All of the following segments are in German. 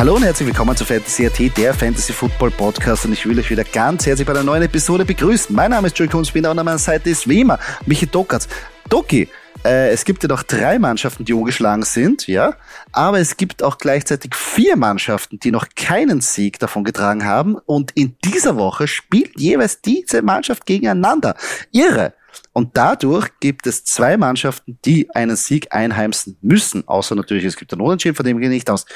Hallo und herzlich willkommen zu Fantasy AT, der Fantasy Football Podcast und ich will euch wieder ganz herzlich bei einer neuen Episode begrüßen. Mein Name ist Joey Kunzbinder und an meiner Seite ist wie immer Michi Dokatz. Doki, äh, es gibt ja noch drei Mannschaften, die ungeschlagen sind, ja, aber es gibt auch gleichzeitig vier Mannschaften, die noch keinen Sieg davon getragen haben und in dieser Woche spielt jeweils diese Mannschaft gegeneinander. Irre! Und dadurch gibt es zwei Mannschaften, die einen Sieg einheimsen müssen. Außer natürlich, es gibt einen Unentschieden, von dem gehe ich nicht aus.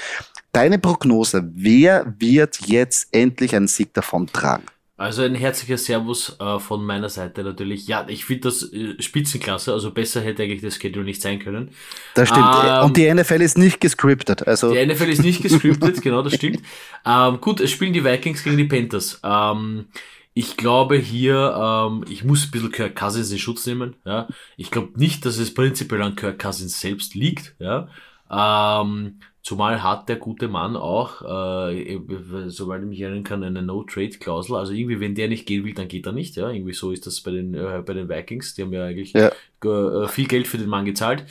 Deine Prognose, wer wird jetzt endlich einen Sieg davon tragen? Also ein herzlicher Servus äh, von meiner Seite natürlich. Ja, ich finde das äh, Spitzenklasse, also besser hätte eigentlich das Schedule nicht sein können. Das stimmt. Ähm, Und die NFL ist nicht gescriptet. Also die NFL ist nicht gescriptet, genau, das stimmt. Ähm, gut, es spielen die Vikings gegen die Panthers. Ähm, ich glaube hier, ähm, ich muss ein bisschen Kirk Cousins in Schutz nehmen. Ja. Ich glaube nicht, dass es prinzipiell an Kirk Cousins selbst liegt. Ja. Ähm, Zumal hat der gute Mann auch, äh, soweit ich mich erinnern kann, eine No-Trade-Klausel. Also irgendwie, wenn der nicht gehen will, dann geht er nicht. Ja, irgendwie so ist das bei den äh, bei den Vikings. Die haben ja eigentlich ja. Äh, viel Geld für den Mann gezahlt.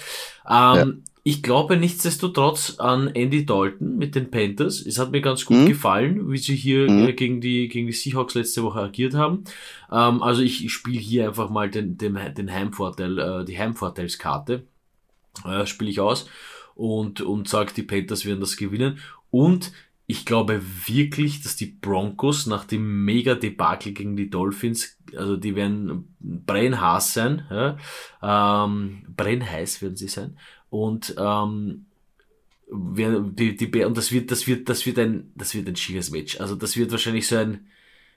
Ähm, ja. Ich glaube nichtsdestotrotz an Andy Dalton mit den Panthers. Es hat mir ganz gut mhm. gefallen, wie sie hier mhm. äh, gegen die gegen die Seahawks letzte Woche agiert haben. Ähm, also ich, ich spiele hier einfach mal den den, den Heimvorteil, äh, die Heimvorteilskarte äh, spiele ich aus und, und sagt, die Panthers werden das gewinnen. Und ich glaube wirklich, dass die Broncos nach dem Mega-Debakel gegen die Dolphins, also die werden brennhaß sein, ja, ähm, brennheiß werden sie sein. Und ähm, die, die, und das wird, das wird, das wird ein, das wird ein schiefes Match. Also das wird wahrscheinlich so ein,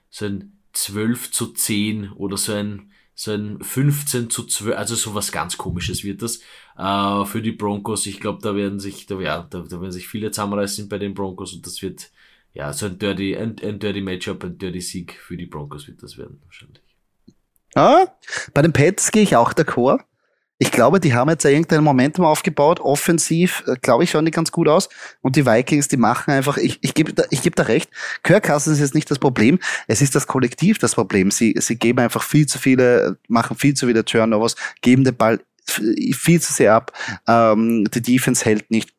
so ein 12 zu 10 oder so ein, so ein 15 zu 12, also sowas ganz komisches wird das äh, für die Broncos. Ich glaube, da werden sich, da, ja, da, da werden sich viele zusammenreißen bei den Broncos und das wird ja so ein dirty, ein, ein dirty Matchup, ein dirty Sieg für die Broncos wird das werden wahrscheinlich. Ah, bei den Pets gehe ich auch d'accord. Ich glaube, die haben jetzt irgendein Momentum aufgebaut. Offensiv, äh, glaube ich, schauen die ganz gut aus. Und die Vikings, die machen einfach, ich, ich gebe da, ich geb da recht. Kirk Cousins ist jetzt nicht das Problem. Es ist das Kollektiv das Problem. Sie, sie geben einfach viel zu viele, machen viel zu viele Turnovers, geben den Ball viel zu sehr ab. Ähm, die Defense hält nicht.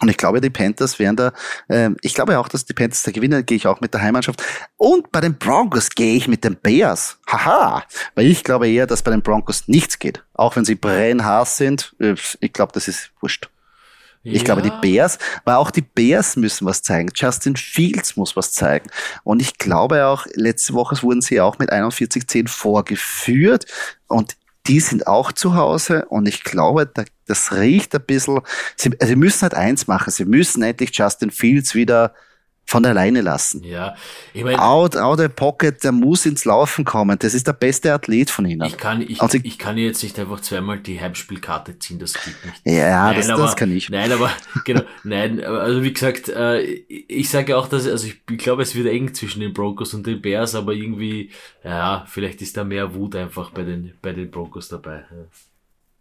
Und ich glaube, die Panthers werden da, äh, ich glaube auch, dass die Panthers da gewinnen, gehe ich auch mit der Heimmannschaft. Und bei den Broncos gehe ich mit den Bears. Haha. Weil ich glaube eher, dass bei den Broncos nichts geht. Auch wenn sie brennhaß sind. Äh, ich glaube, das ist wurscht. Ich ja. glaube, die Bears, weil auch die Bears müssen was zeigen. Justin Fields muss was zeigen. Und ich glaube auch, letzte Woche wurden sie auch mit 41-10 vorgeführt. Und die sind auch zu Hause und ich glaube, das riecht ein bisschen. Sie, also sie müssen halt eins machen, sie müssen endlich Justin Fields wieder von alleine lassen. Ja, ich meine, out, out of pocket, der muss ins Laufen kommen. Das ist der beste Athlet von ihnen. Ich kann, ich, also, ich kann jetzt nicht einfach zweimal die Heimspielkarte ziehen, das geht nicht. Ja, nein, das, aber, das kann ich. Nein, aber, genau, nein, also wie gesagt, äh, ich sage auch, dass, also ich, ich glaube, es wird eng zwischen den Broncos und den Bears, aber irgendwie, ja, vielleicht ist da mehr Wut einfach bei den, bei den Broncos dabei. Ja.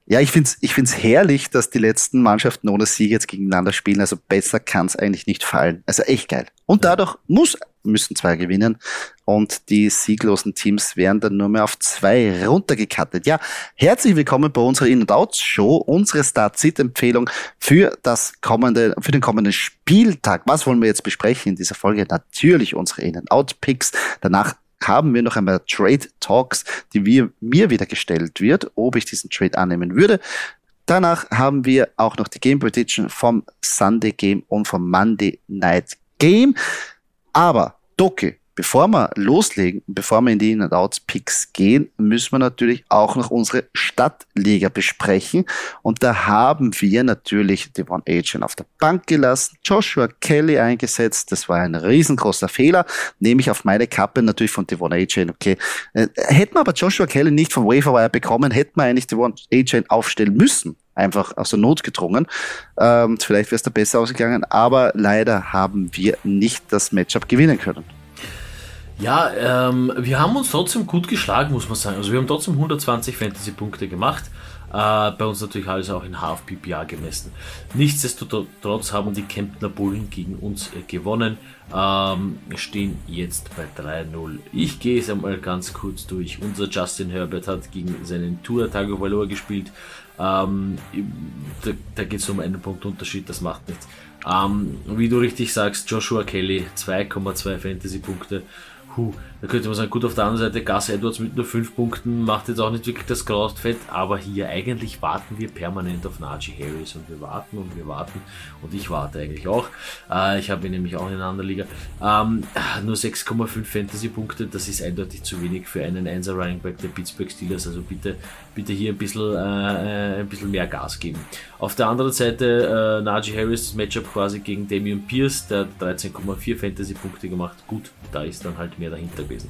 Ja, ich finde es ich find's herrlich, dass die letzten Mannschaften ohne Sieg jetzt gegeneinander spielen. Also besser kann es eigentlich nicht fallen. Also echt geil. Und dadurch muss, müssen zwei gewinnen. Und die sieglosen Teams werden dann nur mehr auf zwei runtergekattet. Ja, herzlich willkommen bei unserer In-and-Out-Show, unsere Start-Sit-Empfehlung für das kommende, für den kommenden Spieltag. Was wollen wir jetzt besprechen in dieser Folge? Natürlich unsere In-and-Out-Picks. Danach haben wir noch einmal Trade Talks, die wir, mir wieder gestellt wird, ob ich diesen Trade annehmen würde. Danach haben wir auch noch die Game Prediction vom Sunday Game und vom Monday Night Game. Aber Doki, Bevor wir loslegen, bevor wir in die In-and-Out-Picks gehen, müssen wir natürlich auch noch unsere Stadtliga besprechen. Und da haben wir natürlich Devon Agen auf der Bank gelassen, Joshua Kelly eingesetzt. Das war ein riesengroßer Fehler. Nehme ich auf meine Kappe natürlich von Devon Agen. Okay. Äh, hätten wir aber Joshua Kelly nicht vom Waferwire bekommen, hätten wir eigentlich Devon Agen aufstellen müssen einfach aus der Not gedrungen. Ähm, vielleicht wäre es da besser ausgegangen, aber leider haben wir nicht das Matchup gewinnen können. Ja, ähm, wir haben uns trotzdem gut geschlagen, muss man sagen. Also wir haben trotzdem 120 Fantasy-Punkte gemacht. Äh, bei uns natürlich alles auch in Half PPA gemessen. Nichtsdestotrotz haben die Kemptner Bullen gegen uns äh, gewonnen. Ähm, stehen jetzt bei 3-0. Ich gehe es einmal ganz kurz durch. Unser Justin Herbert hat gegen seinen Tour Tagovailoa gespielt. Ähm, da da geht es um einen Punkt Unterschied, das macht nichts. Ähm, wie du richtig sagst, Joshua Kelly 2,2 Fantasy-Punkte. Puh, da könnte man sagen, gut, auf der anderen Seite, Gus Edwards mit nur 5 Punkten macht jetzt auch nicht wirklich das Kraustfett, aber hier eigentlich warten wir permanent auf Najee Harris und wir warten und wir warten und ich warte eigentlich auch. Äh, ich habe ihn nämlich auch in einer anderen Liga. Ähm, nur 6,5 Fantasy-Punkte, das ist eindeutig zu wenig für einen 1er Running Back der Pittsburgh Steelers, also bitte, bitte hier ein bisschen, äh, äh ein bisschen mehr Gas geben. Auf der anderen Seite, äh, Najee Harris, das Matchup quasi gegen Damian Pierce, der 13,4 Fantasy-Punkte gemacht. Gut, da ist dann halt mehr dahinter gewesen.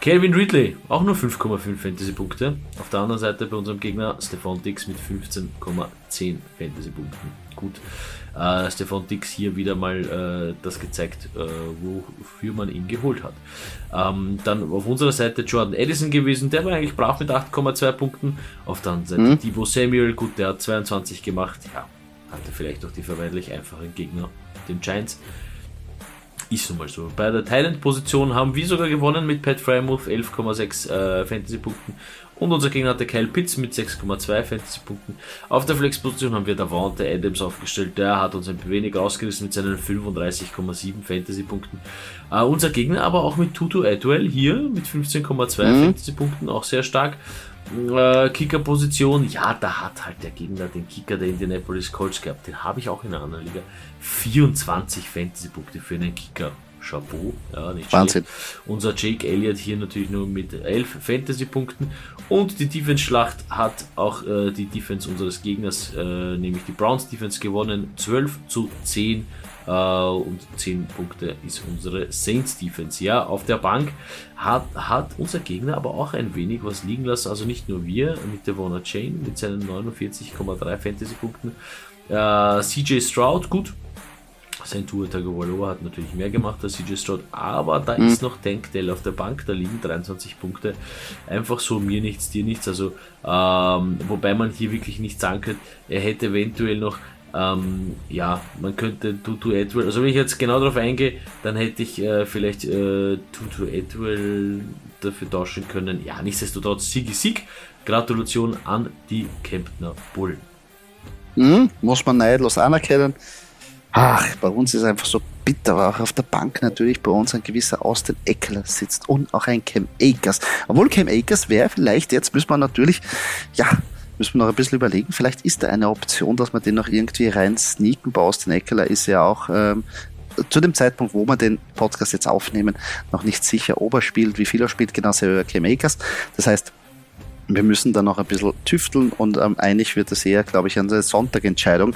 Calvin Ridley, auch nur 5,5 Fantasy-Punkte. Auf der anderen Seite bei unserem Gegner Stefan Dix mit 15,10 Fantasy-Punkten. Gut, äh, Stefan Dix hier wieder mal äh, das gezeigt, äh, wofür man ihn geholt hat. Ähm, dann auf unserer Seite Jordan Edison gewesen, der war eigentlich brav mit 8,2 Punkten. Auf der anderen Seite mhm. Debo Samuel, gut, der hat 22 gemacht. Ja, hatte vielleicht auch die vermeintlich einfachen Gegner, den Giants. Ist nun mal so. Bei der Thailand-Position haben wir sogar gewonnen mit Pat Frymouth 11,6 äh, Fantasy-Punkten und unser Gegner hatte Kyle Pitts mit 6,2 Fantasy-Punkten. Auf der Flex-Position haben wir Davante Adams aufgestellt. Der hat uns ein wenig ausgerissen mit seinen 35,7 Fantasy-Punkten. Uh, unser Gegner aber auch mit Tutu Atwell hier mit 15,2 mhm. Fantasy-Punkten, auch sehr stark. Uh, Kicker-Position, ja, da hat halt der Gegner den Kicker der Indianapolis Colts gehabt. Den habe ich auch in einer anderen Liga. 24 Fantasy-Punkte für einen Kicker. Chapeau, ja, nicht Wahnsinn. Schlecht. Unser Jake Elliott hier natürlich nur mit 11 Fantasy-Punkten. Und die Defense-Schlacht hat auch äh, die Defense unseres Gegners, äh, nämlich die Browns Defense, gewonnen. 12 zu 10 äh, und 10 Punkte ist unsere Saints Defense. Ja, auf der Bank hat, hat unser Gegner aber auch ein wenig was liegen lassen. Also nicht nur wir mit der Warner Chain mit seinen 49,3 Fantasy-Punkten. Äh, CJ Stroud, gut, sein Tour Tagovailoa hat natürlich mehr gemacht als CJ Stroud, aber da mhm. ist noch Tank Dell auf der Bank, da liegen 23 Punkte. Einfach so mir nichts, dir nichts. Also, ähm, wobei man hier wirklich nicht sagen könnte, er hätte eventuell noch ähm, ja, man könnte Tutu Edwell, also wenn ich jetzt genau darauf eingehe, dann hätte ich äh, vielleicht äh, Tutu Edwell dafür tauschen können. Ja, nichtsdestotrotz Sieg Sieg. Gratulation an die Kemptner Bullen. Mhm, muss man neidlos anerkennen. Ach, bei uns ist einfach so bitter, aber auch auf der Bank natürlich bei uns ein gewisser Austin Eckler sitzt und auch ein Cam Akers. Obwohl Cam Akers wäre vielleicht, jetzt müssen wir natürlich, ja, müssen wir noch ein bisschen überlegen, vielleicht ist da eine Option, dass man den noch irgendwie rein sneaken. Bei Austin Eckler ist ja auch ähm, zu dem Zeitpunkt, wo wir den Podcast jetzt aufnehmen, noch nicht sicher, ob er spielt, wie viel er spielt, genauso wie Cam Akers. Das heißt, wir müssen da noch ein bisschen tüfteln und ähm, einig wird es eher, glaube ich, an der Sonntagentscheidung,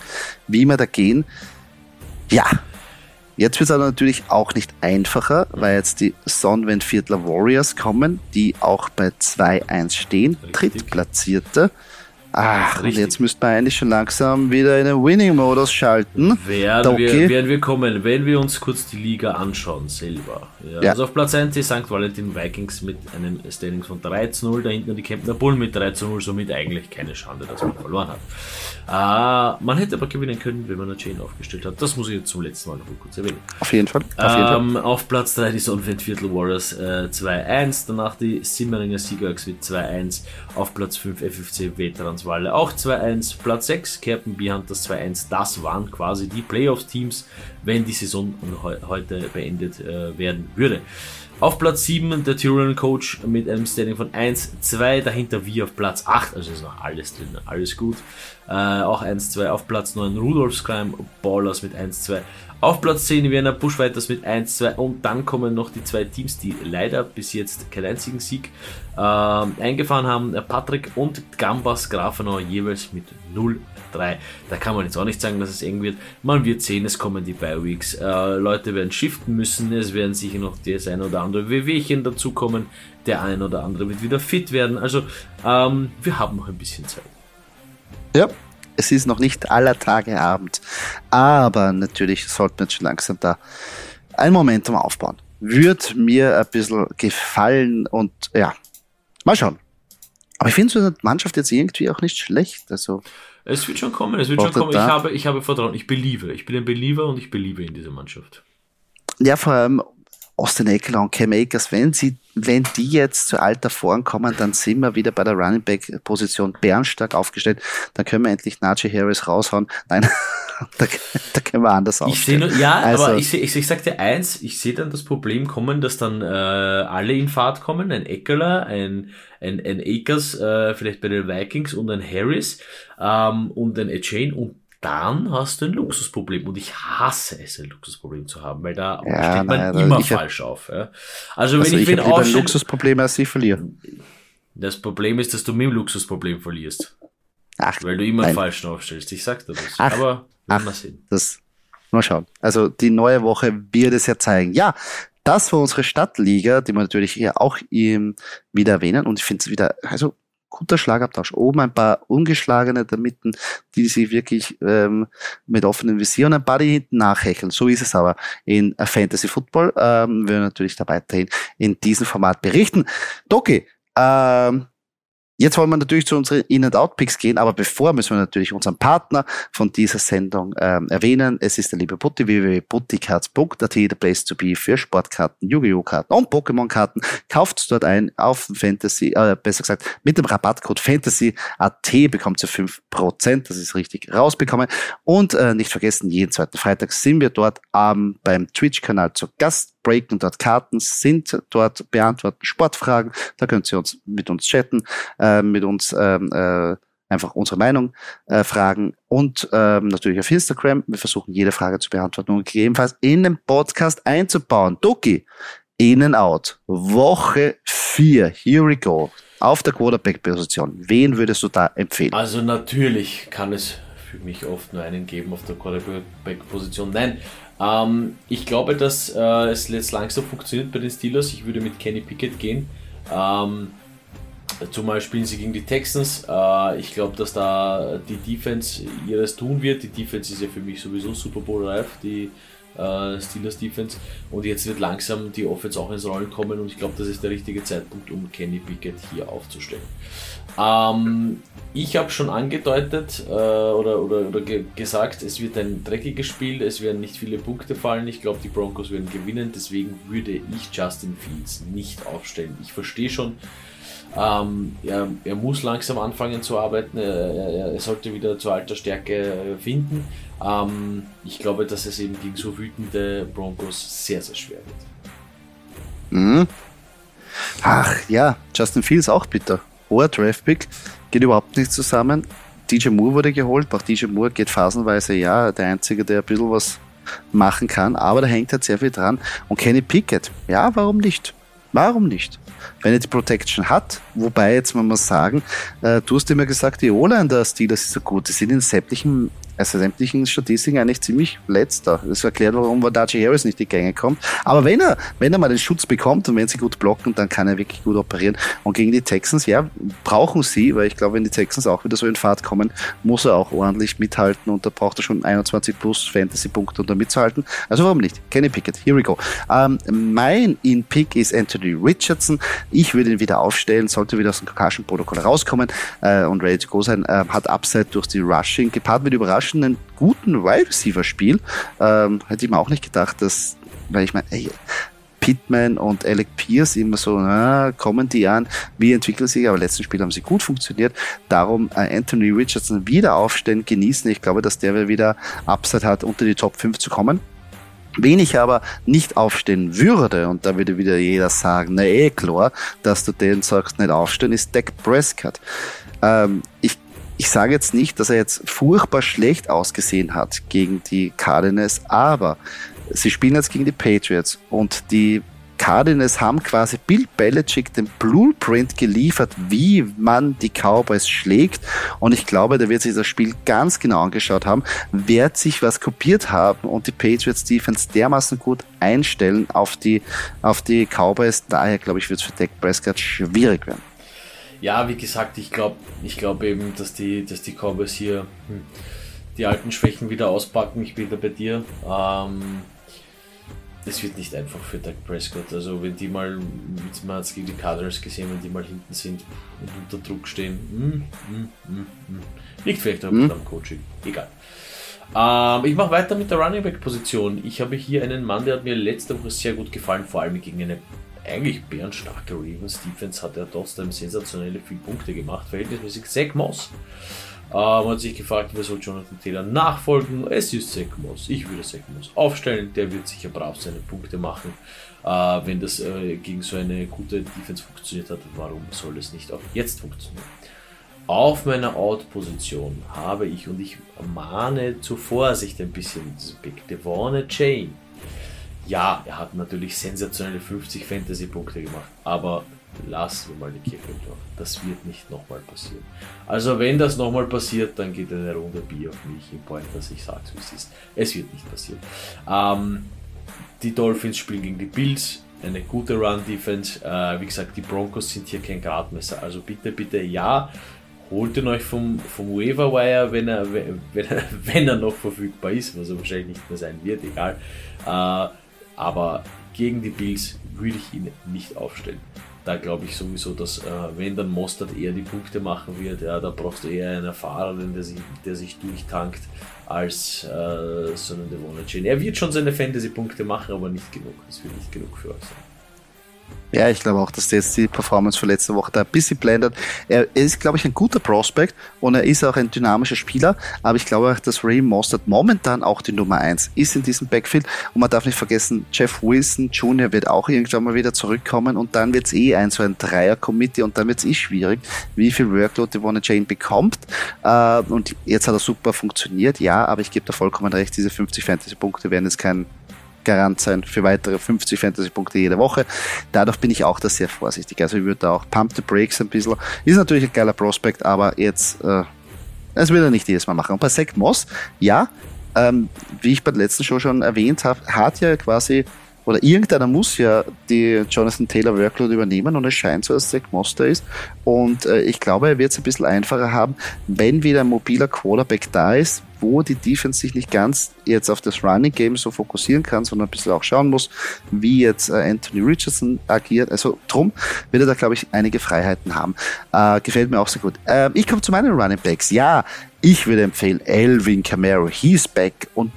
wie wir da gehen. Ja, jetzt wird es aber natürlich auch nicht einfacher, weil jetzt die Sonnenwendviertler Warriors kommen, die auch bei 2-1 stehen, Drittplatzierte. Ach, und jetzt müsste man eigentlich schon langsam wieder in den Winning-Modus schalten. Werden, wir, werden wir kommen, wenn wir uns kurz die Liga anschauen selber. Ja, ja. Also auf Platz 1 die St. Valentin Vikings mit einem Standing von 3 zu 0, da hinten die Kempner Bullen mit 3 zu 0, somit eigentlich keine Schande, dass man verloren hat. Uh, man hätte aber gewinnen können, wenn man eine Chain aufgestellt hat. Das muss ich jetzt zum letzten Mal noch kurz erwähnen. Auf jeden Fall. Auf, jeden ähm, Fall. auf Platz 3 die Sonnenviertel Warriors äh, 2-1, danach die Simmeringer Seagurks mit 2-1, auf Platz 5 FFC Veterans Walle auch 2-1, Platz 6 Kerpen Hunters 2-1. Das waren quasi die Playoffs-Teams, wenn die Saison heute beendet äh, werden würde. Auf Platz 7 der Tyrion Coach mit einem Standing von 1, 2, dahinter wir auf Platz 8, also ist noch alles drin, alles gut. Äh, auch 1, 2 auf Platz 9 Rudolfs Crime Ballers mit 1, 2. Auf Platz 10 Vienna Bushfighters mit 1, 2 und dann kommen noch die zwei Teams, die leider bis jetzt keinen einzigen Sieg äh, eingefahren haben. Patrick und Gambas Grafenau jeweils mit 0, 3. Da kann man jetzt auch nicht sagen, dass es eng wird. Man wird sehen, es kommen die Bi-Weeks. Äh, Leute werden shiften müssen, es werden sicher noch das ein oder andere WWchen dazukommen. Der ein oder andere wird wieder fit werden. Also ähm, wir haben noch ein bisschen Zeit. Ja, es ist noch nicht aller Tage Abend. Aber natürlich sollten wir jetzt schon langsam da ein Momentum aufbauen. Würde mir ein bisschen gefallen und ja, mal schauen. Aber ich finde so eine Mannschaft jetzt irgendwie auch nicht schlecht. Also, es wird schon kommen, es wird schon kommen. Ich habe, ich habe Vertrauen, ich beliebe. Ich bin ein Believer und ich beliebe in dieser Mannschaft. Ja, vor allem Austin Eckler und Cam Akers, wenn sie wenn die jetzt zu alter Form kommen, dann sind wir wieder bei der Running Back Position bärenstark aufgestellt. Dann können wir endlich Najee Harris raushauen. Nein, da, da, können wir anders aufstellen. Ich ja, also, aber ich, seh, ich, ich sag dir eins, ich sehe dann das Problem kommen, dass dann äh, alle in Fahrt kommen, ein Eckler, ein, ein, ein Akers, äh, vielleicht bei den Vikings und ein Harris ähm, und ein Ejane und dann hast du ein Luxusproblem. Und ich hasse es, ein Luxusproblem zu haben, weil da ja, steht man nein, immer falsch auf. Ja. Also, wenn also ich, ich wen ein Luxusproblem als ich verliere. Das Problem ist, dass du mit dem Luxusproblem verlierst. Ach, weil du immer nein. falsch aufstellst. Ich sag dir das. Ach, Aber ach, mal sehen. Das, mal schauen. Also die neue Woche wird es ja zeigen. Ja, das war unsere Stadtliga, die wir natürlich hier auch wieder erwähnen. Und ich finde es wieder, also guter Schlagabtausch. Oben ein paar ungeschlagene der Mitten, die sich wirklich ähm, mit offenem Visier und ein paar, die hinten nachhecheln. So ist es aber in Fantasy Football. Ähm, wir natürlich da weiterhin in diesem Format berichten. Doki, ähm, Jetzt wollen wir natürlich zu unseren In-and-Out-Picks gehen, aber bevor müssen wir natürlich unseren Partner von dieser Sendung ähm, erwähnen. Es ist der liebe Putti, www.putticards.at, der Place to be für Sportkarten, Yu-Gi-Oh! Karten und Pokémon-Karten. Kauft dort ein auf Fantasy, äh, besser gesagt, mit dem Rabattcode Fantasy.at bekommt ihr 5%, das ist richtig rausbekommen. Und äh, nicht vergessen, jeden zweiten Freitag sind wir dort ähm, beim Twitch-Kanal zu Gast breaken dort Karten, sind dort, beantworten Sportfragen. Da könnt ihr uns mit uns chatten, äh, mit uns ähm, äh, einfach unsere Meinung äh, fragen und ähm, natürlich auf Instagram. Wir versuchen jede Frage zu beantworten und gegebenenfalls in den Podcast einzubauen. Doki, in and out. Woche 4. Here we go. Auf der Quarterback-Position. Wen würdest du da empfehlen? Also natürlich kann es für mich oft nur einen geben auf der Quarterback-Position. Nein, ähm, ich glaube, dass äh, es jetzt langsam funktioniert bei den Steelers. Ich würde mit Kenny Pickett gehen. Ähm, zumal spielen sie gegen die Texans. Äh, ich glaube, dass da die Defense ihres tun wird. Die Defense ist ja für mich sowieso Super Bowl reif, die äh, Steelers Defense. Und jetzt wird langsam die Offense auch ins Rollen kommen und ich glaube, das ist der richtige Zeitpunkt, um Kenny Pickett hier aufzustellen. Ähm, ich habe schon angedeutet äh, oder, oder, oder ge gesagt, es wird ein dreckiges Spiel, es werden nicht viele Punkte fallen. Ich glaube, die Broncos werden gewinnen, deswegen würde ich Justin Fields nicht aufstellen. Ich verstehe schon, ähm, er, er, muss langsam anfangen zu arbeiten, er, er, sollte wieder zur alter Stärke finden. Ähm, ich glaube, dass es eben gegen so wütende Broncos sehr, sehr schwer wird. Mhm. Ach ja, Justin Fields auch bitter hoher Draftpick, geht überhaupt nicht zusammen. DJ Moore wurde geholt, auch DJ Moore geht phasenweise ja, der Einzige, der ein bisschen was machen kann, aber da hängt halt sehr viel dran. Und Kenny Pickett, ja, warum nicht? Warum nicht? Wenn er die Protection hat, wobei jetzt man muss sagen, äh, du hast immer gesagt, die O-Line der Steelers ist so gut, die sind in sämtlichen also sämtlichen Statistiken eigentlich ziemlich letzter. Das erklärt, warum Najee Harris nicht die Gänge kommt. Aber wenn er, wenn er mal den Schutz bekommt und wenn sie gut blocken, dann kann er wirklich gut operieren. Und gegen die Texans, ja, brauchen sie, weil ich glaube, wenn die Texans auch wieder so in Fahrt kommen, muss er auch ordentlich mithalten und da braucht er schon 21 plus Fantasy-Punkte, um da mitzuhalten. Also warum nicht? Kenny Pickett, here we go. Ähm, mein In-Pick ist Anthony Richardson. Ich würde ihn wieder aufstellen, sollte wieder aus dem Concussion-Protokoll rauskommen äh, und ready to go sein. Äh, hat Upside durch die Rushing, gepaart mit Überraschung überraschenden guten Wide Receiver Spiel. Ähm, hätte ich mir auch nicht gedacht, dass, weil ich meine, Pittman und Alec Pierce immer so, na, kommen die an, wie entwickeln sich, aber letzten Spiel haben sie gut funktioniert. Darum äh, Anthony Richardson wieder aufstellen, genießen. Ich glaube, dass der wieder Upside hat, unter die Top 5 zu kommen. Wen ich aber nicht aufstehen würde, und da würde wieder jeder sagen, na eh klar, dass du den sagst, nicht aufstehen, ist Dak Prescott. Ähm, ich ich sage jetzt nicht, dass er jetzt furchtbar schlecht ausgesehen hat gegen die Cardinals, aber sie spielen jetzt gegen die Patriots und die Cardinals haben quasi Bill Belichick den Blueprint geliefert, wie man die Cowboys schlägt. Und ich glaube, der wird sich das Spiel ganz genau angeschaut haben, wird sich was kopiert haben und die Patriots Defense dermaßen gut einstellen auf die, auf die Cowboys. Daher glaube ich, wird es für Dak Prescott schwierig werden. Ja, wie gesagt, ich glaube ich glaub eben, dass die, dass die Cowboys hier hm, die alten Schwächen wieder auspacken. Ich bin da bei dir. Ähm, es wird nicht einfach für Doug Prescott. Also wenn die mal, man hat es gegen die Cardinals gesehen, wenn die mal hinten sind und unter Druck stehen, mm, mm, mm, liegt vielleicht auch mhm. am Coaching. Egal. Ähm, ich mache weiter mit der Running Back Position. Ich habe hier einen Mann, der hat mir letzte Woche sehr gut gefallen, vor allem gegen eine eigentlich bärenstarke Ravens Defense hat er trotzdem sensationelle viele Punkte gemacht, verhältnismäßig Zach Moss. Äh, man hat sich gefragt, wer soll Jonathan Taylor nachfolgen? Es ist Zach Moss. Ich würde Zach Moss aufstellen. Der wird sicher brav seine Punkte machen. Äh, wenn das äh, gegen so eine gute Defense funktioniert hat, warum soll es nicht auch jetzt funktionieren? Auf meiner Out-Position habe ich, und ich mahne zur Vorsicht ein bisschen, Big Devon Chain. Ja, er hat natürlich sensationelle 50 Fantasy-Punkte gemacht, aber lassen wir mal die Kirche Dorf. Das wird nicht nochmal passieren. Also wenn das nochmal passiert, dann geht eine Runde Bier auf mich im Point, dass ich sage, wie es ist. Es wird nicht passieren. Ähm, die Dolphins spielen gegen die Bills. Eine gute Run-Defense. Äh, wie gesagt, die Broncos sind hier kein Gradmesser. Also bitte, bitte, ja, holt ihn euch vom, vom Waiver Wire, wenn er, wenn, wenn er noch verfügbar ist, was er wahrscheinlich nicht mehr sein wird, egal. Äh, aber gegen die Bills würde ich ihn nicht aufstellen. Da glaube ich sowieso, dass äh, wenn dann Mostert eher die Punkte machen wird, ja, da brauchst du eher einen Erfahrenen, der sich, der sich durchtankt, als äh, so einen Devon Chain. Er wird schon seine Fantasy-Punkte machen, aber nicht genug. Das wird nicht genug für euch sein. Ja, ich glaube auch, dass jetzt die Performance von letzter Woche da ein bisschen blendet. Er ist, glaube ich, ein guter Prospect und er ist auch ein dynamischer Spieler, aber ich glaube auch, dass Ray Mostert momentan auch die Nummer eins ist in diesem Backfield und man darf nicht vergessen, Jeff Wilson Jr. wird auch irgendwann mal wieder zurückkommen und dann wird es eh ein so ein Dreier-Committee und dann wird es eh schwierig, wie viel Workload Devon Jane bekommt äh, und jetzt hat er super funktioniert, ja, aber ich gebe da vollkommen recht, diese 50 Fantasy-Punkte werden jetzt kein Garant sein für weitere 50 Fantasy-Punkte jede Woche. Dadurch bin ich auch da sehr vorsichtig. Also ich würde da auch Pump the Breaks ein bisschen. Ist natürlich ein geiler Prospect, aber jetzt, äh, das will er nicht jedes Mal machen. Und bei Zach Moss, ja, ähm, wie ich bei der letzten Show schon erwähnt habe, hat ja quasi oder irgendeiner muss ja die Jonathan Taylor Workload übernehmen und es scheint so, dass Zach Moster ist. Und äh, ich glaube, er wird es ein bisschen einfacher haben, wenn wieder ein mobiler Quarterback da ist, wo die Defense sich nicht ganz jetzt auf das Running Game so fokussieren kann, sondern ein bisschen auch schauen muss, wie jetzt äh, Anthony Richardson agiert. Also drum wird er da, glaube ich, einige Freiheiten haben. Äh, gefällt mir auch sehr gut. Äh, ich komme zu meinen Running Backs. Ja, ich würde empfehlen, Elvin Camaro, he's back und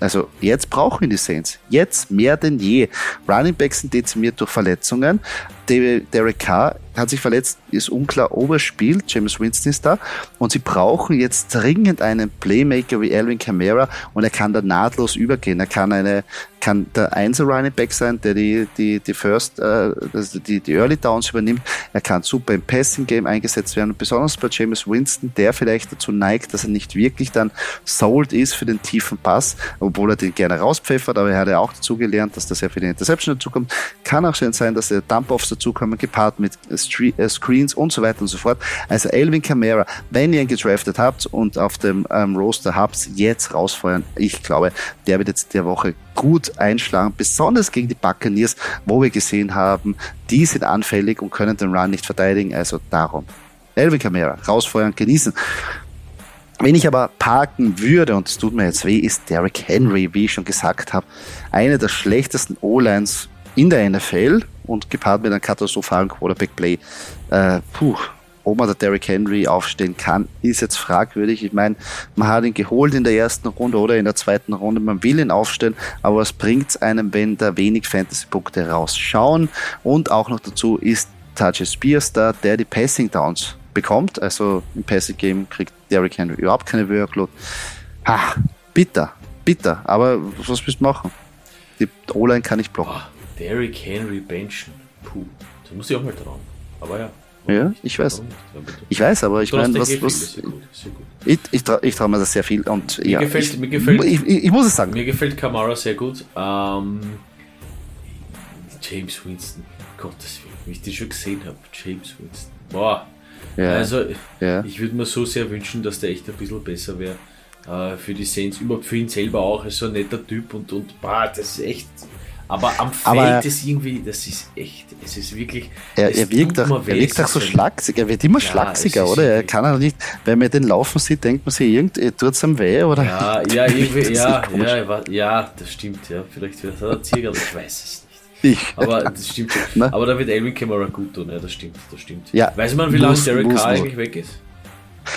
also jetzt brauchen die Saints. Jetzt mehr denn je. Running Backs sind dezimiert durch Verletzungen. Derek Carr hat sich verletzt, ist unklar, ob er spielt. James Winston ist da. Und sie brauchen jetzt dringend einen Playmaker wie Alvin Kamara und er kann da nahtlos übergehen. Er kann eine, kann der Einser Running Back sein, der die, die, die First, äh, die, die Early Downs übernimmt. Er kann super im Passing Game eingesetzt werden. Und besonders bei James Winston, der vielleicht dazu neigt, dass er nicht wirklich dann sold ist für den tiefen Pass, obwohl er den gerne rauspfeffert, aber er hat ja auch dazu gelernt, dass das ja für die Interception dazukommt. Kann auch schön sein, dass er Dump-Offs dazukommen, gepaart mit äh, Screens und so weiter und so fort. Also Elvin Kamara, wenn ihr ihn gedraftet habt und auf dem ähm, Roster habt, jetzt rausfeuern. Ich glaube, der wird jetzt der Woche gut einschlagen, besonders gegen die Buccaneers, wo wir gesehen haben, die sind anfällig und können den Run nicht verteidigen. Also darum. Elvin Kamara, rausfeuern, genießen. Wenn ich aber parken würde, und es tut mir jetzt weh, ist Derrick Henry, wie ich schon gesagt habe, eine der schlechtesten O-Lines in der NFL und gepaart mit einem katastrophalen Quarterback-Play. Äh, puh, ob man der Derrick Henry aufstehen kann, ist jetzt fragwürdig. Ich meine, man hat ihn geholt in der ersten Runde oder in der zweiten Runde. Man will ihn aufstellen, aber was bringt es einem, wenn da wenig Fantasy-Punkte rausschauen? Und auch noch dazu ist Tajay Spears da, der die Passing Downs bekommt. Also im Passing Game kriegt Derrick Henry überhaupt keine Workload. Ha, bitter, bitter. Aber was willst du machen? Die O-Line kann ich blocken. Derrick Henry benchen. Puh, da muss ich auch mal trauen. Aber ja. Ja, ich weiß. Ich weiß, aber ich meine, was. was viel, ich, ich, tra ich traue mir das sehr viel und mir ja. Gefällt, ich, mir gefällt, ich, ich, muss es sagen. Mir gefällt Kamara sehr gut. Ähm, James Winston, Gottes Willen, wie ich den schon gesehen habe. James Winston. Boah. Ja, also, ja. ich würde mir so sehr wünschen, dass der echt ein bisschen besser wäre. Äh, für die Saints, überhaupt für ihn selber auch. Er ist so ein netter Typ und, und boah, das ist echt aber am Feld aber ist irgendwie, das ist echt, es ist wirklich. Er, er wirkt auch, er wirkt auch so schlaksig, er wird immer ja, schlagsiger, oder? Er kann auch nicht, wenn man den laufen sieht, denkt man sich, irgend, tut es am weh, oder? Ja, ja, irgendwie, ja, ja, ja, das stimmt, ja. Vielleicht wird er Zieger, aber ich weiß es nicht. Ich. Aber das stimmt schon. Aber da wird Elvin Kamara gut tun, ja, das stimmt, das stimmt. Ja, weiß man, wie lange Derek Carr eigentlich weg ist?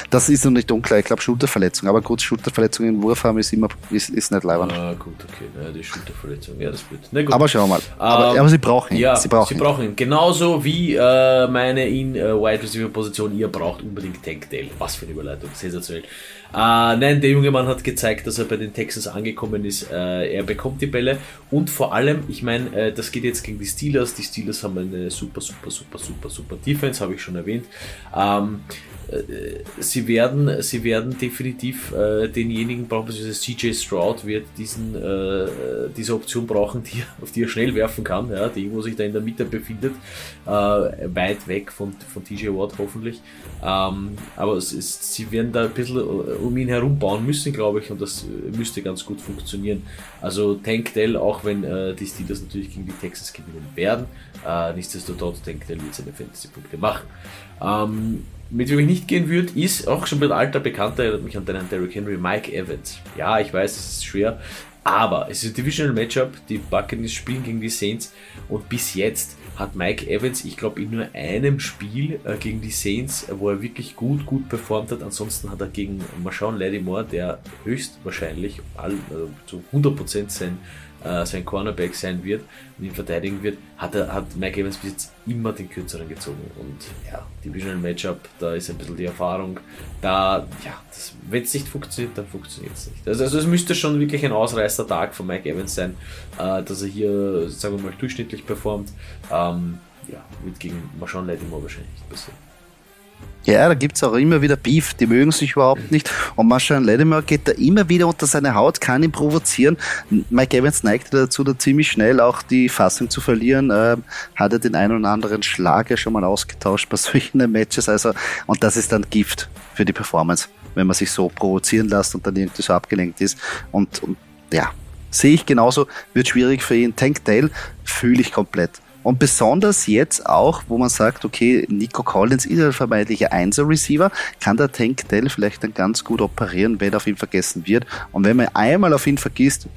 Das ist noch nicht unklar. Ich glaube Schulterverletzung. Aber gut, Schulterverletzung im Wurf haben ist immer ist, ist nicht leibend. Ah, gut, okay. Ja, die Schulterverletzung. Ja, das wird. Aber schauen wir mal. Aber, ähm, aber, sie brauchen ihn. Ja, sie brauchen, sie ihn. brauchen ihn. Genauso wie äh, meine in äh, Wide Receiver Position. Ihr braucht unbedingt Tank Dale. Was für eine Überleitung. Sensationell. Äh, nein, der junge Mann hat gezeigt, dass er bei den Texans angekommen ist. Äh, er bekommt die Bälle und vor allem, ich meine, äh, das geht jetzt gegen die Steelers. Die Steelers haben eine super, super, super, super, super Defense, habe ich schon erwähnt. Ähm, äh, sie werden, sie werden definitiv denjenigen brauchen, beziehungsweise CJ Stroud wird diesen, diese Option brauchen, die, auf die er schnell werfen kann, ja, die irgendwo sich da in der Mitte befindet, weit weg von, von TJ Watt hoffentlich. Ähm, aber es ist, sie werden da ein bisschen um ihn herum bauen müssen, glaube ich, und das müsste ganz gut funktionieren. Also Tank Dell, auch wenn äh, die Steelers natürlich gegen die Texans gewinnen werden, nichtsdestotrotz Tank Dell wird seine Fantasy-Punkte machen. Ähm, mit wem ich nicht gehen würde, ist auch schon ein alter Bekannter, erinnert mich an deinen Derrick Henry, Mike Evans. Ja, ich weiß, es ist schwer, aber es ist ein Divisional Matchup. Die Buccaneers spielen gegen die Saints und bis jetzt hat Mike Evans, ich glaube, in nur einem Spiel äh, gegen die Saints, wo er wirklich gut, gut performt hat. Ansonsten hat er gegen Marshawn Lattimore, der höchstwahrscheinlich all, also zu 100% sein äh, sein Cornerback sein wird und ihn verteidigen wird, hat, er, hat Mike Evans bis jetzt immer den kürzeren gezogen. Und ja, Divisional Matchup, da ist ein bisschen die Erfahrung. Da, ja, wenn es nicht funktioniert, dann funktioniert es nicht. Also, also es müsste schon wirklich ein Ausreißer-Tag von Mike Evans sein, äh, dass er hier, sagen wir mal, durchschnittlich performt. Ähm, ja, wird gegen Marshawn Lattimore wahrscheinlich nicht passieren. Ja, da gibt's auch immer wieder Beef, die mögen sich überhaupt nicht. Und Marshall Lattimore geht da immer wieder unter seine Haut, kann ihn provozieren. Mike Evans neigte dazu, da ziemlich schnell auch die Fassung zu verlieren. Äh, hat er den einen oder anderen Schlag ja schon mal ausgetauscht bei solchen Matches. Also, und das ist dann Gift für die Performance, wenn man sich so provozieren lässt und dann irgendwie so abgelenkt ist. Und, und ja, sehe ich genauso, wird schwierig für ihn. Tank Dale fühle ich komplett. Und besonders jetzt auch, wo man sagt, okay, Nico Collins ist ein vermeintlicher Einser-Receiver, kann der Tank Dell vielleicht dann ganz gut operieren, wenn auf ihn vergessen wird. Und wenn man einmal auf ihn vergisst,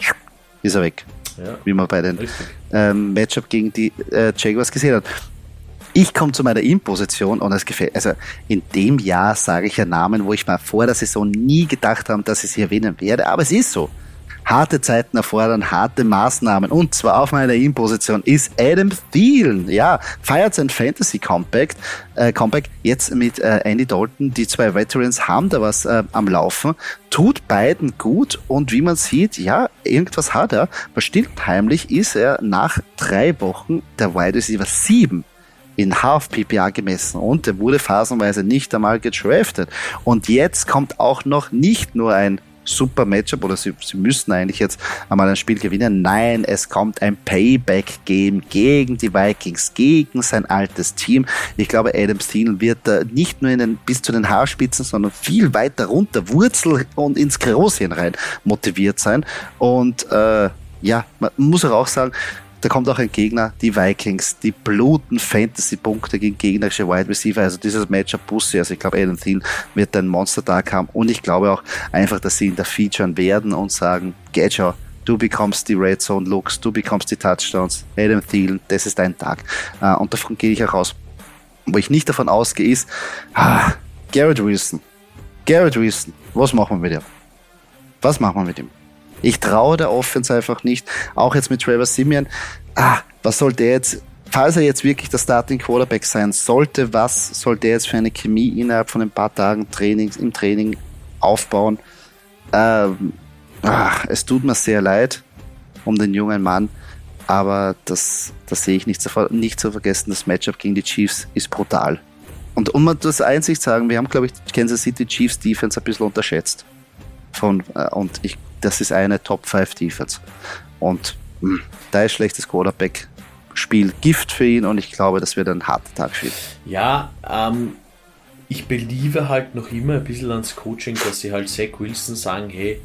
ist er weg. Ja, wie man bei den ähm, Matchup gegen die äh, Jaguars gesehen hat. Ich komme zu meiner In-Position und es gefällt, also in dem Jahr sage ich ja Namen, wo ich mal vor der Saison nie gedacht habe, dass ich sie erwähnen werde, aber es ist so harte Zeiten erfordern harte Maßnahmen. Und zwar auf meiner In-Position ist Adam Thielen. Ja, feiert sein Fantasy Compact, äh, Compact jetzt mit äh, Andy Dalton. Die zwei Veterans haben da was äh, am Laufen. Tut beiden gut und wie man sieht, ja, irgendwas hat er. Bestimmt heimlich ist er nach drei Wochen der Wide Receiver 7 in Half PPA gemessen und er wurde phasenweise nicht einmal gedraftet. Und jetzt kommt auch noch nicht nur ein super Matchup oder sie, sie müssen eigentlich jetzt einmal ein Spiel gewinnen. Nein, es kommt ein Payback-Game gegen die Vikings, gegen sein altes Team. Ich glaube, Adam Thielen wird da nicht nur in den, bis zu den Haarspitzen, sondern viel weiter runter, Wurzel und ins Großchen rein motiviert sein. Und äh, ja, man muss auch sagen, da kommt auch ein Gegner, die Vikings, die bluten Fantasy-Punkte gegen gegnerische Wide Receiver. Also dieses Matchup Busse, also ich glaube, Alan Thiel wird einen Monster-Tag haben und ich glaube auch einfach, dass sie ihn da featuren werden und sagen, schon, du bekommst die Red Zone Looks, du bekommst die Touchdowns, Adam Thielen, das ist dein Tag. Äh, und davon gehe ich auch aus. Wo ich nicht davon ausgehe, ist, ah, Garrett Wilson. Garrett Wilson, was machen wir mit ihm? Was machen wir mit ihm? Ich traue der Offense einfach nicht. Auch jetzt mit Trevor Simeon. Ah, was soll der jetzt, falls er jetzt wirklich der Starting Quarterback sein sollte, was soll der jetzt für eine Chemie innerhalb von ein paar Tagen Trainings, im Training aufbauen? Ähm, ach, es tut mir sehr leid um den jungen Mann, aber das, das sehe ich nicht, zu, nicht zu vergessen. Das Matchup gegen die Chiefs ist brutal. Und um das einzig sagen, wir haben, glaube ich, Kansas City Chiefs Defense ein bisschen unterschätzt. Von, äh, und ich das ist eine Top 5 Defense. Und mh, hm, da ist schlechtes Quarterback. Spiel Gift für ihn und ich glaube, das wird ein harter Tag für ihn. Ja, ähm, ich beliebe halt noch immer ein bisschen ans Coaching, dass sie halt Zach Wilson sagen, hey,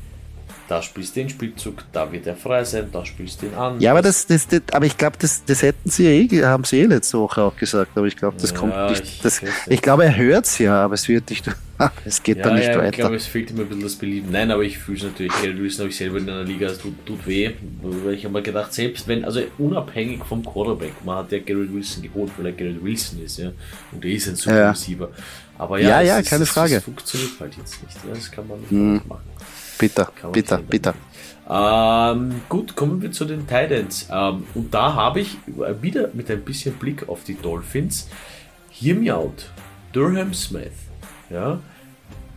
da spielst du den Spielzug, da wird er frei sein, da spielst du ihn an. Ja, aber das, das, das aber ich glaube, das, das hätten sie eh, haben sie eh letzte Woche auch gesagt, aber ich glaube, das ja, kommt nicht. Ich, das, ich glaube, er hört's ja, aber es wird nicht, es geht ja, dann nicht ja, weiter. Ich glaube, es fehlt immer ein bisschen das Belieben. Nein, aber ich fühle es natürlich, Gary Wilson habe ich selber in einer Liga, es tut, tut weh, weil ich habe mir gedacht, selbst wenn, also unabhängig vom Quarterback, man hat ja Gary Wilson geholt, weil er Gary Wilson ist, ja, und er ist ein super. Receiver. Aber ja, ja, ja keine ist, Frage. Das funktioniert halt jetzt nicht, ja, das kann man nicht hm. machen. Bitter, bitter, bitter. Ähm, gut, kommen wir zu den Titans. Ähm, und da habe ich wieder mit ein bisschen Blick auf die Dolphins. Hear me out. Durham Smith. Ja,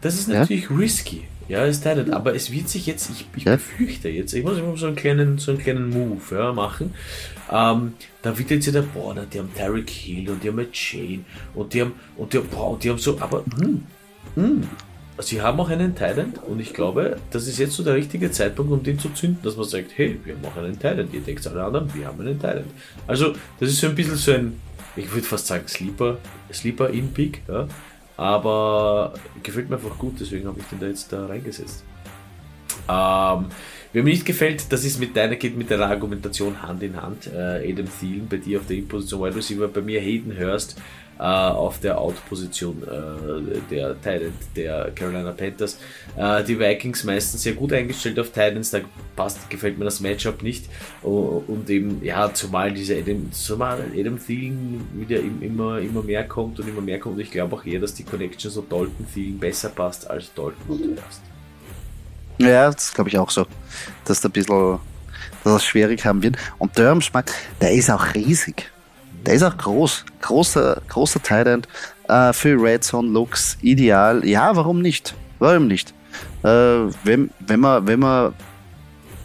das ist natürlich ja? risky. Ja, ist Titan, aber es wird sich jetzt, ich, ich ja? befürchte jetzt, ich muss immer so einen kleinen, so einen kleinen Move ja, machen. Ähm, da wird jetzt ja der, boah, die haben Tarek Hill und die haben Jane und die haben, und die, boah, und die haben so, aber, hm, hm, Sie haben auch einen Thailand und ich glaube, das ist jetzt so der richtige Zeitpunkt, um den zu zünden, dass man sagt, hey, wir haben auch einen Thailand. Ihr denkt alle anderen, wir haben einen Thailand. Also, das ist so ein bisschen so ein, ich würde fast sagen, Sleeper, Sleeper in Peak, ja. Aber gefällt mir einfach gut, deswegen habe ich den da jetzt da reingesetzt. Ähm, wer mir nicht gefällt, das ist mit deiner, geht mit deiner Argumentation Hand in Hand. Äh, Adam Thielen bei dir auf der In-Position Wide Receiver, bei mir Hayden Hurst äh, auf der Out-Position äh, der Titan der Carolina Panthers. Äh, die Vikings meistens sehr gut eingestellt auf Titans, da passt, gefällt mir das Matchup nicht. Und eben, ja, zumal dieser Adam, zumal Adam Thielen wieder immer, immer mehr kommt und immer mehr kommt. Ich glaube auch eher, dass die Connection so Dalton Thielen besser passt als Dalton und Hurst. Ja, das glaube ich auch so. Dass da ein bisschen dass das schwierig haben wird. Und Durham, der ist auch riesig. Der ist auch groß. Großer, großer Titan äh, für Red Zone Looks ideal. Ja, warum nicht? Warum nicht? Äh, wenn, wenn man, wenn man,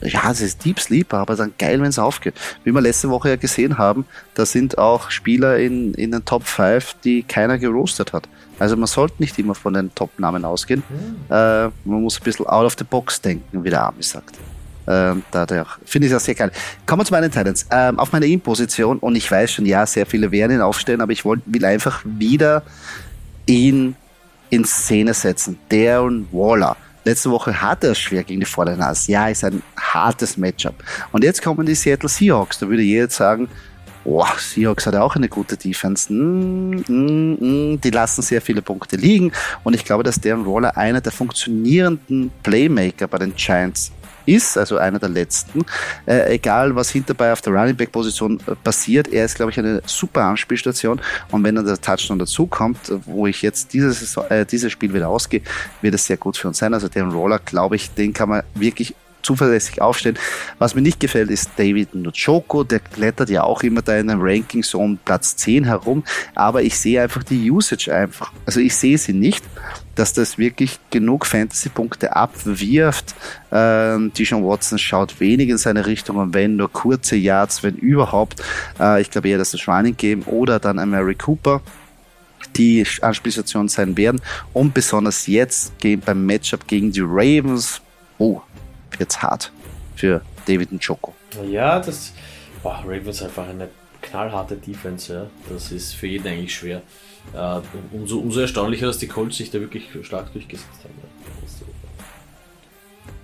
ja, es ist Deep Sleeper, aber dann geil, wenn es aufgeht. Wie wir letzte Woche ja gesehen haben, da sind auch Spieler in, in den Top 5, die keiner gerostet hat. Also man sollte nicht immer von den Top-Namen ausgehen. Mhm. Äh, man muss ein bisschen out of the box denken, wie der Army sagt. Ähm, dadurch finde ich das sehr geil. Kommen wir zu meinen Titans. Ähm, auf meiner In-Position, und ich weiß schon, ja, sehr viele werden ihn aufstellen, aber ich wollt, will einfach wieder ihn in Szene setzen. Darren Waller. Letzte Woche hatte er es schwer gegen die Vordernas. Ja, ist ein hartes Matchup. Und jetzt kommen die Seattle Seahawks. Da würde jeder sagen, Boah, Seahawks hat auch eine gute Defense. Mm, mm, mm, die lassen sehr viele Punkte liegen. Und ich glaube, dass Darren Waller einer der funktionierenden Playmaker bei den Giants ist, also einer der letzten. Äh, egal, was hinterbei auf der Running Back Position äh, passiert, er ist, glaube ich, eine super Anspielstation. Und wenn dann der Touchdown dazukommt, wo ich jetzt dieses, äh, dieses Spiel wieder ausgehe, wird es sehr gut für uns sein. Also den Roller, glaube ich, den kann man wirklich zuverlässig aufstellen. Was mir nicht gefällt, ist David Njoku, der klettert ja auch immer da in einem Ranking so um Platz 10 herum, aber ich sehe einfach die Usage einfach. Also ich sehe sie nicht, dass das wirklich genug Fantasy-Punkte abwirft. Ähm, Dijon Watson schaut wenig in seine Richtung und wenn nur kurze Yards, wenn überhaupt. Äh, ich glaube eher, dass das Running Game oder dann ein Mary Cooper die Anspielstation sein werden. Und besonders jetzt beim Matchup gegen die Ravens. Oh, jetzt hart für David Njoko. Ja, das boah, Ravens einfach eine knallharte Defense. Ja. Das ist für jeden eigentlich schwer. Äh, umso, umso erstaunlicher, dass die Colts sich da wirklich stark durchgesetzt haben.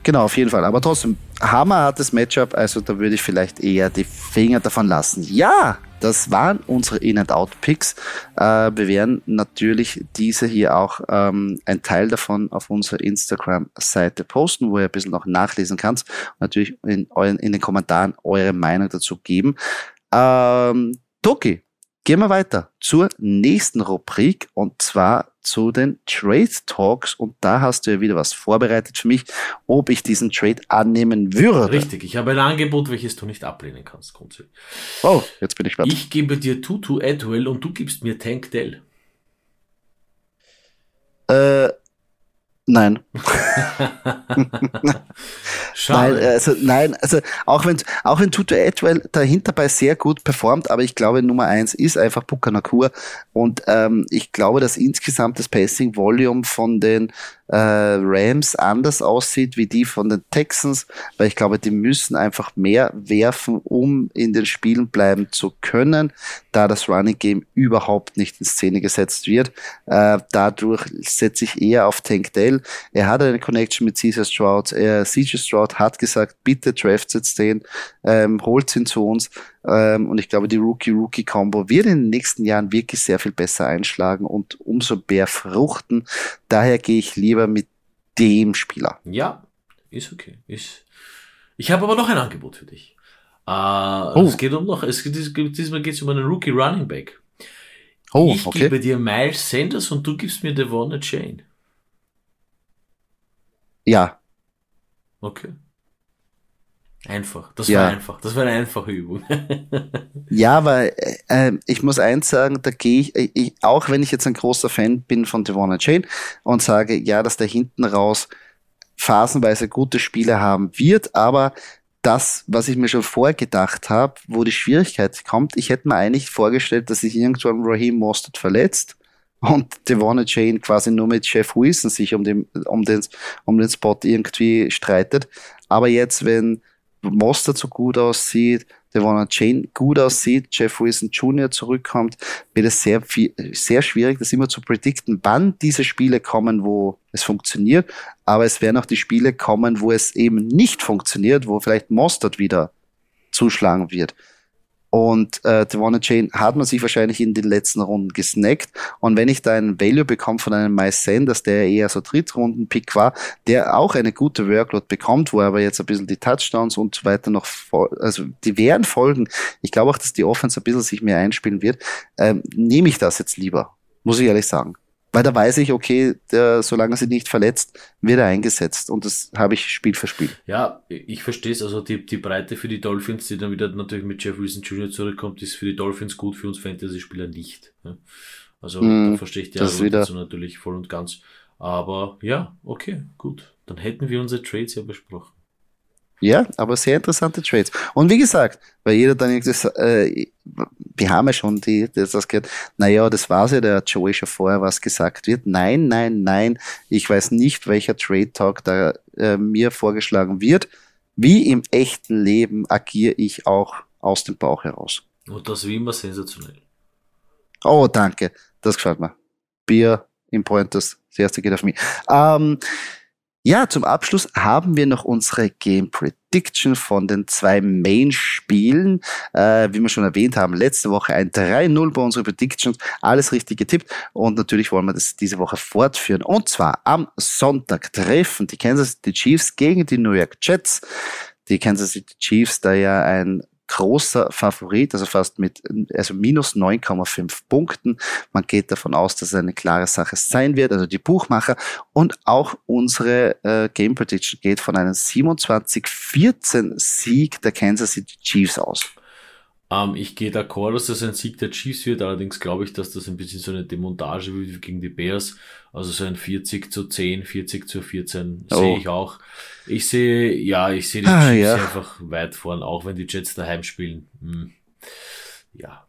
Genau, auf jeden Fall. Aber trotzdem, hammerhartes Matchup, also da würde ich vielleicht eher die Finger davon lassen. Ja, das waren unsere In-and-Out-Picks. Äh, wir werden natürlich diese hier auch ähm, ein Teil davon auf unserer Instagram-Seite posten, wo ihr ein bisschen noch nachlesen kannst. Und natürlich in, euren, in den Kommentaren eure Meinung dazu geben. Ähm, Toki, Gehen wir weiter zur nächsten Rubrik und zwar zu den Trade Talks und da hast du ja wieder was vorbereitet für mich, ob ich diesen Trade annehmen würde. Richtig, ich habe ein Angebot, welches du nicht ablehnen kannst, grundsätzlich. Oh, jetzt bin ich gespannt. Ich gebe dir Tutu Adwell und du gibst mir Tank Dell. Äh, Nein. Schade. Nein, also, nein, also auch wenn, auch wenn Tutu Atwell dahinter bei sehr gut performt, aber ich glaube, Nummer eins ist einfach Bukanakur und ähm, ich glaube, dass insgesamt das Passing Volume von den Rams anders aussieht wie die von den Texans, weil ich glaube, die müssen einfach mehr werfen, um in den Spielen bleiben zu können, da das Running Game überhaupt nicht in Szene gesetzt wird. Äh, dadurch setze ich eher auf Tank Dell. Er hat eine Connection mit Caesar Stroud. Er, CJ Stroud hat gesagt, bitte draftet den, ähm, holt ihn zu uns. Ähm, und ich glaube, die Rookie-Rookie-Combo wird in den nächsten Jahren wirklich sehr viel besser einschlagen und umso mehr fruchten. Daher gehe ich lieber mit dem Spieler. Ja, ist okay. Ist. Ich habe aber noch ein Angebot für dich. Äh, oh. Es geht um noch, es geht, diesmal geht es um einen Rookie Running Back. Oh, ich okay. gebe dir Miles Sanders und du gibst mir Devon Chain. Ja. Okay. Einfach. Das ja. war einfach. Das war eine einfache Übung. ja, weil äh, ich muss eins sagen, da gehe ich, ich, auch wenn ich jetzt ein großer Fan bin von Devon Chain und sage, ja, dass der hinten raus phasenweise gute Spiele haben wird, aber das, was ich mir schon vorgedacht habe, wo die Schwierigkeit kommt, ich hätte mir eigentlich vorgestellt, dass sich irgendwann Raheem Mostert verletzt und Devon Chain quasi nur mit Jeff Wilson sich um den, um den, um den Spot irgendwie streitet. Aber jetzt, wenn Mostert so gut aussieht, Devon Chain gut aussieht, Jeff Wilson Jr. zurückkommt, wird es sehr, viel, sehr schwierig, das immer zu predikten, wann diese Spiele kommen, wo es funktioniert. Aber es werden auch die Spiele kommen, wo es eben nicht funktioniert, wo vielleicht Mostert wieder zuschlagen wird. Und äh, Devon Chain hat man sich wahrscheinlich in den letzten Runden gesnackt. Und wenn ich da einen Value bekomme von einem Miles Sanders, der eher so Drittrunden-Pick war, der auch eine gute Workload bekommt, wo er aber jetzt ein bisschen die Touchdowns und so weiter noch, also die werden folgen. Ich glaube auch, dass die Offense ein bisschen sich mehr einspielen wird. Ähm, nehme ich das jetzt lieber, muss ich ehrlich sagen. Weil da weiß ich, okay, der, solange sie nicht verletzt, wird er eingesetzt. Und das habe ich Spiel für Spiel. Ja, ich verstehe es. Also die, die Breite für die Dolphins, die dann wieder natürlich mit Jeff Wilson Jr. zurückkommt, ist für die Dolphins gut, für uns Fantasy-Spieler nicht. Also mm, da verstehe ich die Argumentation natürlich voll und ganz. Aber ja, okay, gut. Dann hätten wir unsere Trades ja besprochen. Ja, aber sehr interessante Trades. Und wie gesagt, weil jeder dann irgendwie, äh, wir haben ja schon die, die das gehört, naja, das war's ja, der Joey schon vorher was gesagt wird. Nein, nein, nein, ich weiß nicht, welcher Trade Talk da äh, mir vorgeschlagen wird. Wie im echten Leben agiere ich auch aus dem Bauch heraus. Und das wie immer sensationell. Oh, danke. Das gefällt mir. Bier im Pointers. Das erste geht auf mich. Ähm, ja, zum Abschluss haben wir noch unsere Game Prediction von den zwei Main-Spielen. Äh, wie wir schon erwähnt haben, letzte Woche ein 3-0 bei unseren Predictions. Alles richtig getippt. Und natürlich wollen wir das diese Woche fortführen. Und zwar am Sonntag treffen die Kansas City Chiefs gegen die New York Jets. Die Kansas City Chiefs, da ja ein großer Favorit, also fast mit also minus 9,5 Punkten. Man geht davon aus, dass es eine klare Sache sein wird, also die Buchmacher und auch unsere äh, Game Prediction geht von einem 27-14 Sieg der Kansas City Chiefs aus. Ähm, ich gehe d'accord, dass das ein Sieg der Chiefs wird, allerdings glaube ich, dass das ein bisschen so eine Demontage wird gegen die Bears. Also so ein 40 zu 10, 40 zu 14 oh. sehe ich auch. Ich sehe, ja, ich sehe die ah, Chiefs ja. einfach weit vorn, auch wenn die Jets daheim spielen. Hm. Ja.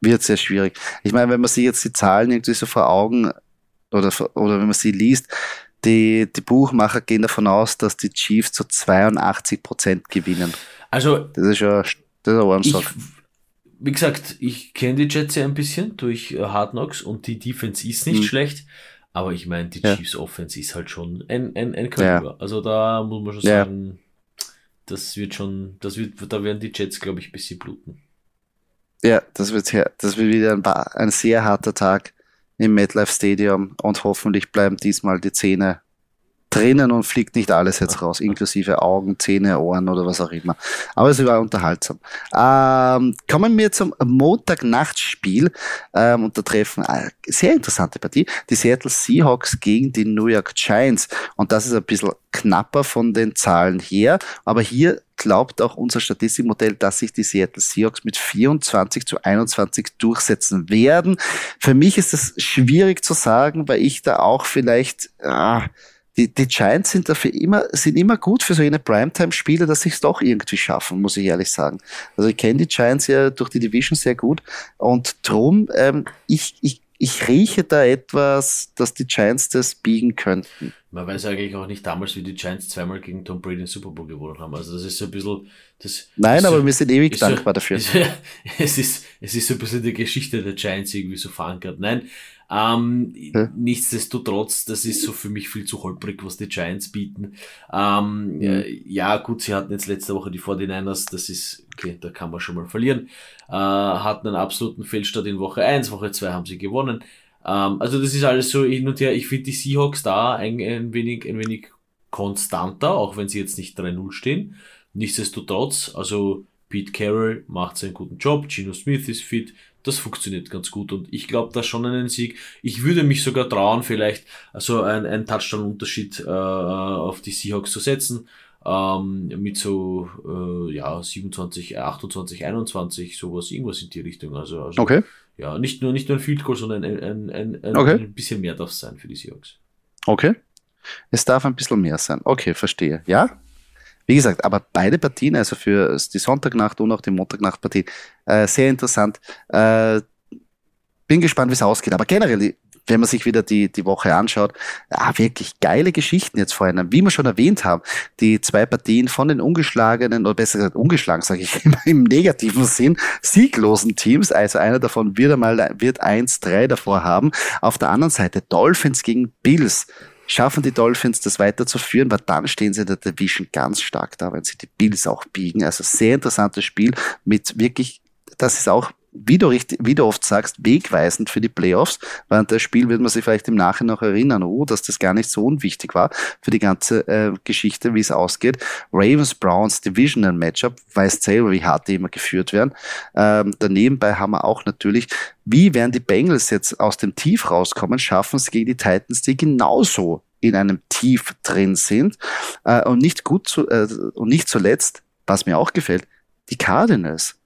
Wird sehr schwierig. Ich meine, wenn man sich jetzt die Zahlen irgendwie so vor Augen oder, oder wenn man sie liest, die, die Buchmacher gehen davon aus, dass die Chiefs zu 82 Prozent gewinnen. Also, das ist ja das ist ein ich, wie gesagt, ich kenne die Jets ja ein bisschen durch äh, Hard Knocks und die Defense ist nicht mhm. schlecht. Aber ich meine, die ja. Chiefs Offense ist halt schon ein, ein, ein Kaliber. Ja. Also da muss man schon sagen, das wird schon, das wird, da werden die Jets, glaube ich, ein bisschen bluten. Ja, das wird, das wird wieder ein, ein sehr harter Tag im MetLife Stadium und hoffentlich bleiben diesmal die Zähne drinnen und fliegt nicht alles jetzt raus, inklusive Augen, Zähne, Ohren oder was auch immer. Aber es war unterhaltsam. Ähm, kommen wir zum Montagnachtspiel ähm, und da treffen eine sehr interessante Partie, die Seattle Seahawks gegen die New York Giants und das ist ein bisschen knapper von den Zahlen her, aber hier glaubt auch unser Statistikmodell, dass sich die Seattle Seahawks mit 24 zu 21 durchsetzen werden. Für mich ist das schwierig zu sagen, weil ich da auch vielleicht ah, die, die Giants sind dafür immer, sind immer gut für so eine Primetime-Spiele, dass sie es doch irgendwie schaffen, muss ich ehrlich sagen. Also ich kenne die Giants ja durch die Division sehr gut und drum, ähm, ich, ich ich rieche da etwas, dass die Giants das biegen könnten. Man weiß eigentlich auch nicht damals, wie die Giants zweimal gegen Tom Brady den Super Bowl gewonnen haben. Also das ist so ein bisschen. Das Nein, aber so, wir sind ewig dankbar so, dafür. Ist, es, ist, es ist so ein bisschen die Geschichte der Giants irgendwie so verankert. Nein, ähm, ja. Nichtsdestotrotz, das ist so für mich viel zu holprig, was die Giants bieten. Ähm, ja. ja, gut, sie hatten jetzt letzte Woche die 49ers, das ist, okay, da kann man schon mal verlieren. Äh, hatten einen absoluten Fehlstart in Woche 1, Woche 2 haben sie gewonnen. Ähm, also das ist alles so hin und her. Ich finde die Seahawks da ein, ein, wenig, ein wenig konstanter, auch wenn sie jetzt nicht 3-0 stehen. Nichtsdestotrotz, also Pete Carroll macht seinen guten Job, Gino Smith ist fit, das funktioniert ganz gut und ich glaube da schon einen Sieg. Ich würde mich sogar trauen, vielleicht also einen, einen Touchdown-Unterschied äh, auf die Seahawks zu setzen. Ähm, mit so äh, ja 27, 28, 21, sowas, irgendwas in die Richtung. Also, also okay. ja, nicht nur nicht nur ein Field Goal, sondern ein, ein, ein, ein, okay. ein bisschen mehr darf es sein für die Seahawks. Okay. Es darf ein bisschen mehr sein. Okay, verstehe. Ja, wie gesagt, aber beide Partien, also für die Sonntagnacht und auch die Montagnachtpartie, äh, sehr interessant. Äh, bin gespannt, wie es ausgeht. Aber generell, wenn man sich wieder die, die Woche anschaut, ah, wirklich geile Geschichten jetzt vorhin. Wie wir schon erwähnt haben, die zwei Partien von den ungeschlagenen, oder besser gesagt ungeschlagen, sage ich immer im negativen Sinn, sieglosen Teams. Also einer davon wird einmal, wird eins, drei davor haben. Auf der anderen Seite Dolphins gegen Bills schaffen die Dolphins das weiterzuführen, weil dann stehen sie in der Division ganz stark da, wenn sie die Bills auch biegen. Also sehr interessantes Spiel mit wirklich, das ist auch wie du, richtig, wie du oft sagst, wegweisend für die Playoffs. Während das Spiel wird man sich vielleicht im Nachhinein noch erinnern, oh, dass das gar nicht so unwichtig war für die ganze äh, Geschichte, wie es ausgeht. Ravens Browns Divisional Matchup, weiß selber, wie hart die immer geführt werden. Ähm, daneben bei haben wir auch natürlich, wie werden die Bengals jetzt aus dem Tief rauskommen, schaffen es gegen die Titans, die genauso in einem Tief drin sind äh, und nicht gut zu, äh, und nicht zuletzt, was mir auch gefällt, die Cardinals.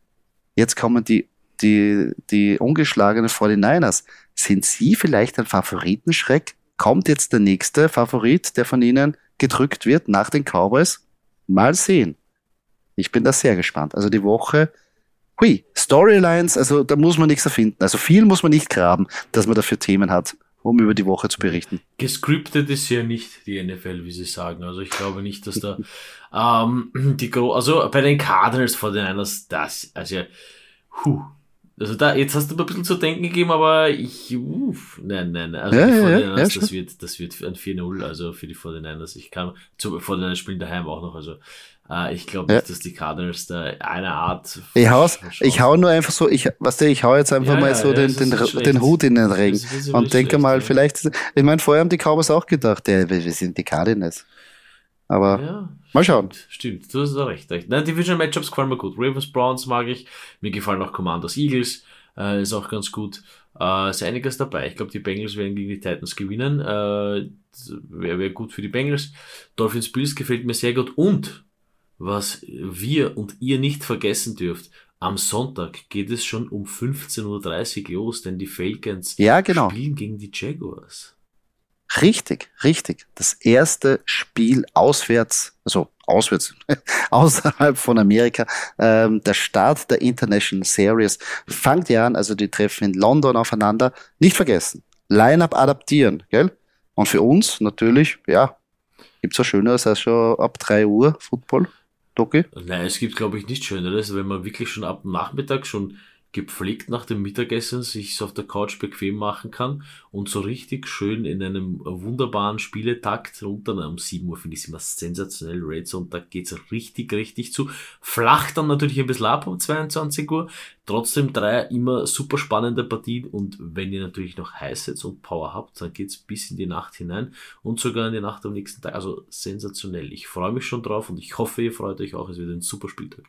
Jetzt kommen die die, die ungeschlagenen 49ers. Sind sie vielleicht ein Favoritenschreck? Kommt jetzt der nächste Favorit, der von ihnen gedrückt wird nach den Cowboys? Mal sehen. Ich bin da sehr gespannt. Also die Woche, hui, Storylines, also da muss man nichts erfinden. Also viel muss man nicht graben, dass man dafür Themen hat, um über die Woche zu berichten. Gescriptet ist ja nicht die NFL, wie sie sagen. Also ich glaube nicht, dass da ähm, die Gro also bei den Cardinals vor den Niners das, also huh, also da, jetzt hast du mir ein bisschen zu denken gegeben, aber ich, uff, nein, nein, also ja, die 49ers, ja, ja, das wird, das wird ein 4-0, also für die 49ers. Ich kann, zu 49ers spielen daheim auch noch, also, äh, ich glaube nicht, dass die Cardinals da eine Art. Ich hau, ich hau nur einfach so, ich, was du, ich hau jetzt einfach mal so den, den, den Hut in den Ring und denke schlecht, mal, vielleicht, ich meine, vorher haben die Cowboys auch gedacht, ja, wir sind die Cardinals. Aber ja, mal schauen. Stimmt, stimmt, du hast da recht. recht. Nein, Division Matchups gefallen mir gut. Ravens, Browns mag ich. Mir gefallen auch Commanders, Eagles. Äh, ist auch ganz gut. Äh, ist einiges dabei. Ich glaube, die Bengals werden gegen die Titans gewinnen. Äh, Wäre wär gut für die Bengals. Dolphins Bills gefällt mir sehr gut. Und was wir und ihr nicht vergessen dürft, am Sonntag geht es schon um 15.30 Uhr los, denn die Falcons ja, genau. spielen gegen die Jaguars. Richtig, richtig. Das erste Spiel auswärts, also auswärts, außerhalb von Amerika, ähm, der Start der International Series fängt ja an, also die treffen in London aufeinander. Nicht vergessen, Line-up adaptieren, gell? Und für uns natürlich, ja, gibt's was Schöneres als schon ab drei Uhr Football, Doki? Nein, es gibt, glaube ich, nichts Schöneres, wenn man wirklich schon ab Nachmittag schon gepflegt nach dem Mittagessen sich auf der Couch bequem machen kann und so richtig schön in einem wunderbaren Spieletakt runter. Um 7 Uhr finde ich es immer sensationell. Red Zone, da geht's richtig, richtig zu. Flach dann natürlich ein bisschen ab um 22 Uhr. Trotzdem drei immer super spannende Partien und wenn ihr natürlich noch Highsets und Power habt, dann geht's bis in die Nacht hinein und sogar in die Nacht am nächsten Tag. Also sensationell. Ich freue mich schon drauf und ich hoffe, ihr freut euch auch. Es wird ein super Spieltag.